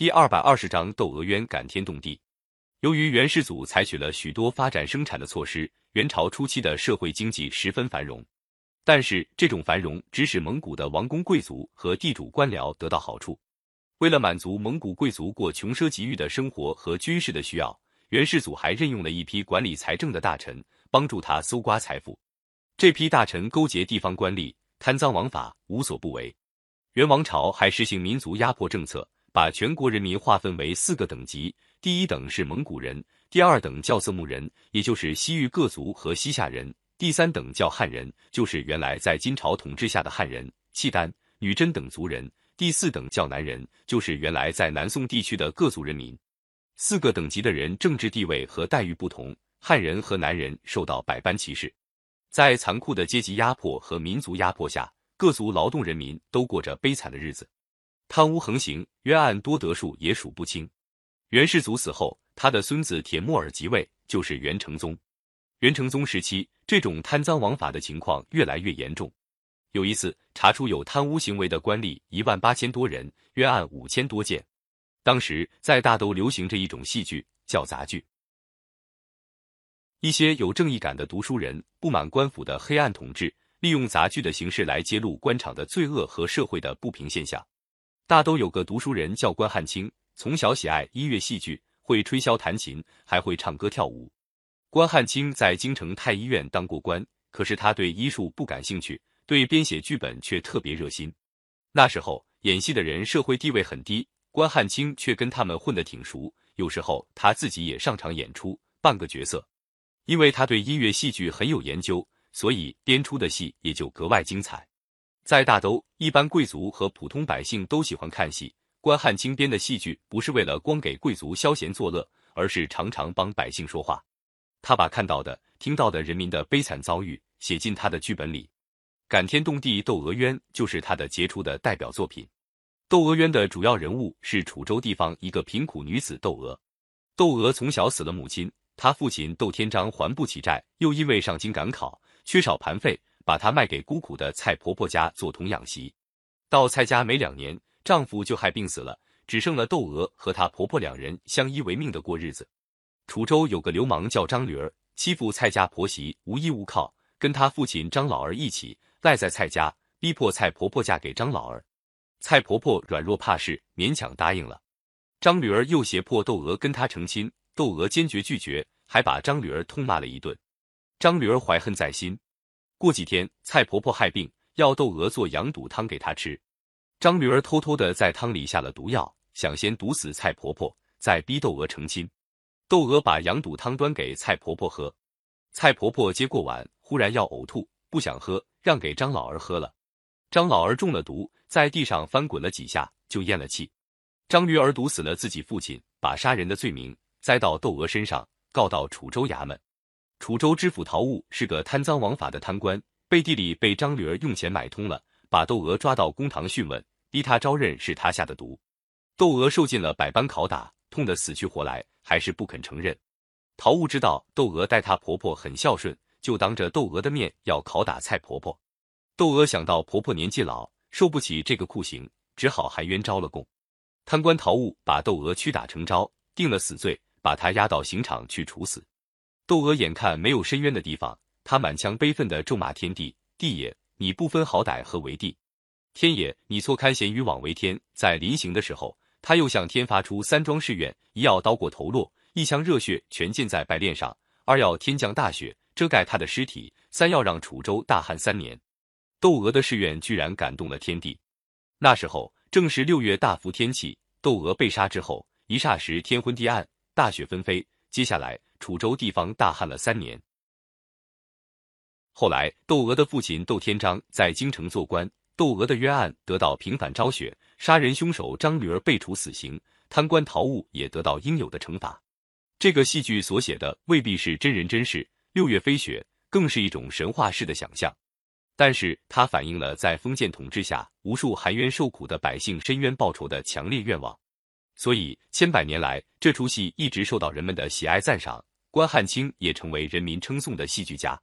第二百二十章窦娥冤感天动地。由于元世祖采取了许多发展生产的措施，元朝初期的社会经济十分繁荣。但是这种繁荣只使蒙古的王公贵族和地主官僚得到好处。为了满足蒙古贵族过穷奢极欲的生活和军事的需要，元世祖还任用了一批管理财政的大臣，帮助他搜刮财富。这批大臣勾结地方官吏，贪赃枉法，无所不为。元王朝还实行民族压迫政策，把全国人民划分为四个等级：第一等是蒙古人，第二等叫色目人，也就是西域各族和西夏人；第三等叫汉人，就是原来在金朝统治下的汉人、契丹、女真等族人。第四等叫南人，就是原来在南宋地区的各族人民。四个等级的人政治地位和待遇不同，汉人和南人受到百般歧视。在残酷的阶级压迫和民族压迫下，各族劳动人民都过着悲惨的日子，贪污横行，冤案多得数也数不清。元世祖死后，他的孙子铁木儿即位，就是元成宗。元成宗时期，这种贪赃枉法的情况越来越严重。有一次，查出有贪污行为的官吏一万八千多人，冤案五千多件。当时在大都流行着一种戏剧，叫杂剧。一些有正义感的读书人不满官府的黑暗统治，利用杂剧的形式来揭露官场的罪恶和社会的不平现象。大都有个读书人叫关汉卿，从小喜爱音乐戏剧，会吹箫弹琴，还会唱歌跳舞。关汉卿在京城太医院当过官，可是他对医术不感兴趣。对编写剧本却特别热心。那时候演戏的人社会地位很低，关汉卿却跟他们混得挺熟。有时候他自己也上场演出，扮个角色。因为他对音乐戏剧很有研究，所以编出的戏也就格外精彩。在大都，一般贵族和普通百姓都喜欢看戏。关汉卿编的戏剧不是为了光给贵族消闲作乐，而是常常帮百姓说话。他把看到的、听到的人民的悲惨遭遇写进他的剧本里。感天动地，窦娥冤就是他的杰出的代表作品。窦娥冤的主要人物是楚州地方一个贫苦女子窦娥。窦娥从小死了母亲，她父亲窦天章还不起债，又因为上京赶考，缺少盘费，把她卖给孤苦的蔡婆婆家做童养媳。到蔡家没两年，丈夫就害病死了，只剩了窦娥和她婆婆两人相依为命的过日子。楚州有个流氓叫张驴儿，欺负蔡家婆媳，无依无靠，跟他父亲张老儿一起。赖在蔡家，逼迫蔡婆婆嫁给张老儿。蔡婆婆软弱怕事，勉强答应了。张驴儿又胁迫窦娥跟他成亲，窦娥坚决拒绝，还把张驴儿痛骂了一顿。张驴儿怀恨在心。过几天，蔡婆婆害病，要窦娥做羊肚汤给她吃。张驴儿偷偷的在汤里下了毒药，想先毒死蔡婆婆，再逼窦娥成亲。窦娥把羊肚汤端给蔡婆婆喝，蔡婆婆接过碗，忽然要呕吐，不想喝。让给张老儿喝了，张老儿中了毒，在地上翻滚了几下就咽了气。张驴儿毒死了自己父亲，把杀人的罪名栽到窦娥身上，告到楚州衙门。楚州知府陶务是个贪赃枉法的贪官，背地里被张驴儿用钱买通了，把窦娥抓到公堂讯问，逼他招认是他下的毒。窦娥受尽了百般拷打，痛得死去活来，还是不肯承认。陶务知道窦娥待她婆婆很孝顺。就当着窦娥的面要拷打蔡婆婆，窦娥想到婆婆年纪老，受不起这个酷刑，只好含冤招了供。贪官陶务把窦娥屈打成招，定了死罪，把她押到刑场去处死。窦娥眼看没有伸冤的地方，她满腔悲愤地咒骂天地：“地也，你不分好歹何为地？天也，你错堪贤与枉为天。”在临刑的时候，他又向天发出三桩誓愿：一要刀过头落，一腔热血全浸在白练上；二要天降大雪。遮盖他的尸体，三要让楚州大旱三年。窦娥的誓愿居然感动了天地。那时候正是六月大伏天气，窦娥被杀之后，一霎时天昏地暗，大雪纷飞。接下来楚州地方大旱了三年。后来窦娥的父亲窦天章在京城做官，窦娥的冤案得到平反昭雪，杀人凶手张驴儿被处死刑，贪官陶务也得到应有的惩罚。这个戏剧所写的未必是真人真事。六月飞雪更是一种神话式的想象，但是它反映了在封建统治下无数含冤受苦的百姓申冤报仇的强烈愿望，所以千百年来这出戏一直受到人们的喜爱赞赏。关汉卿也成为人民称颂的戏剧家。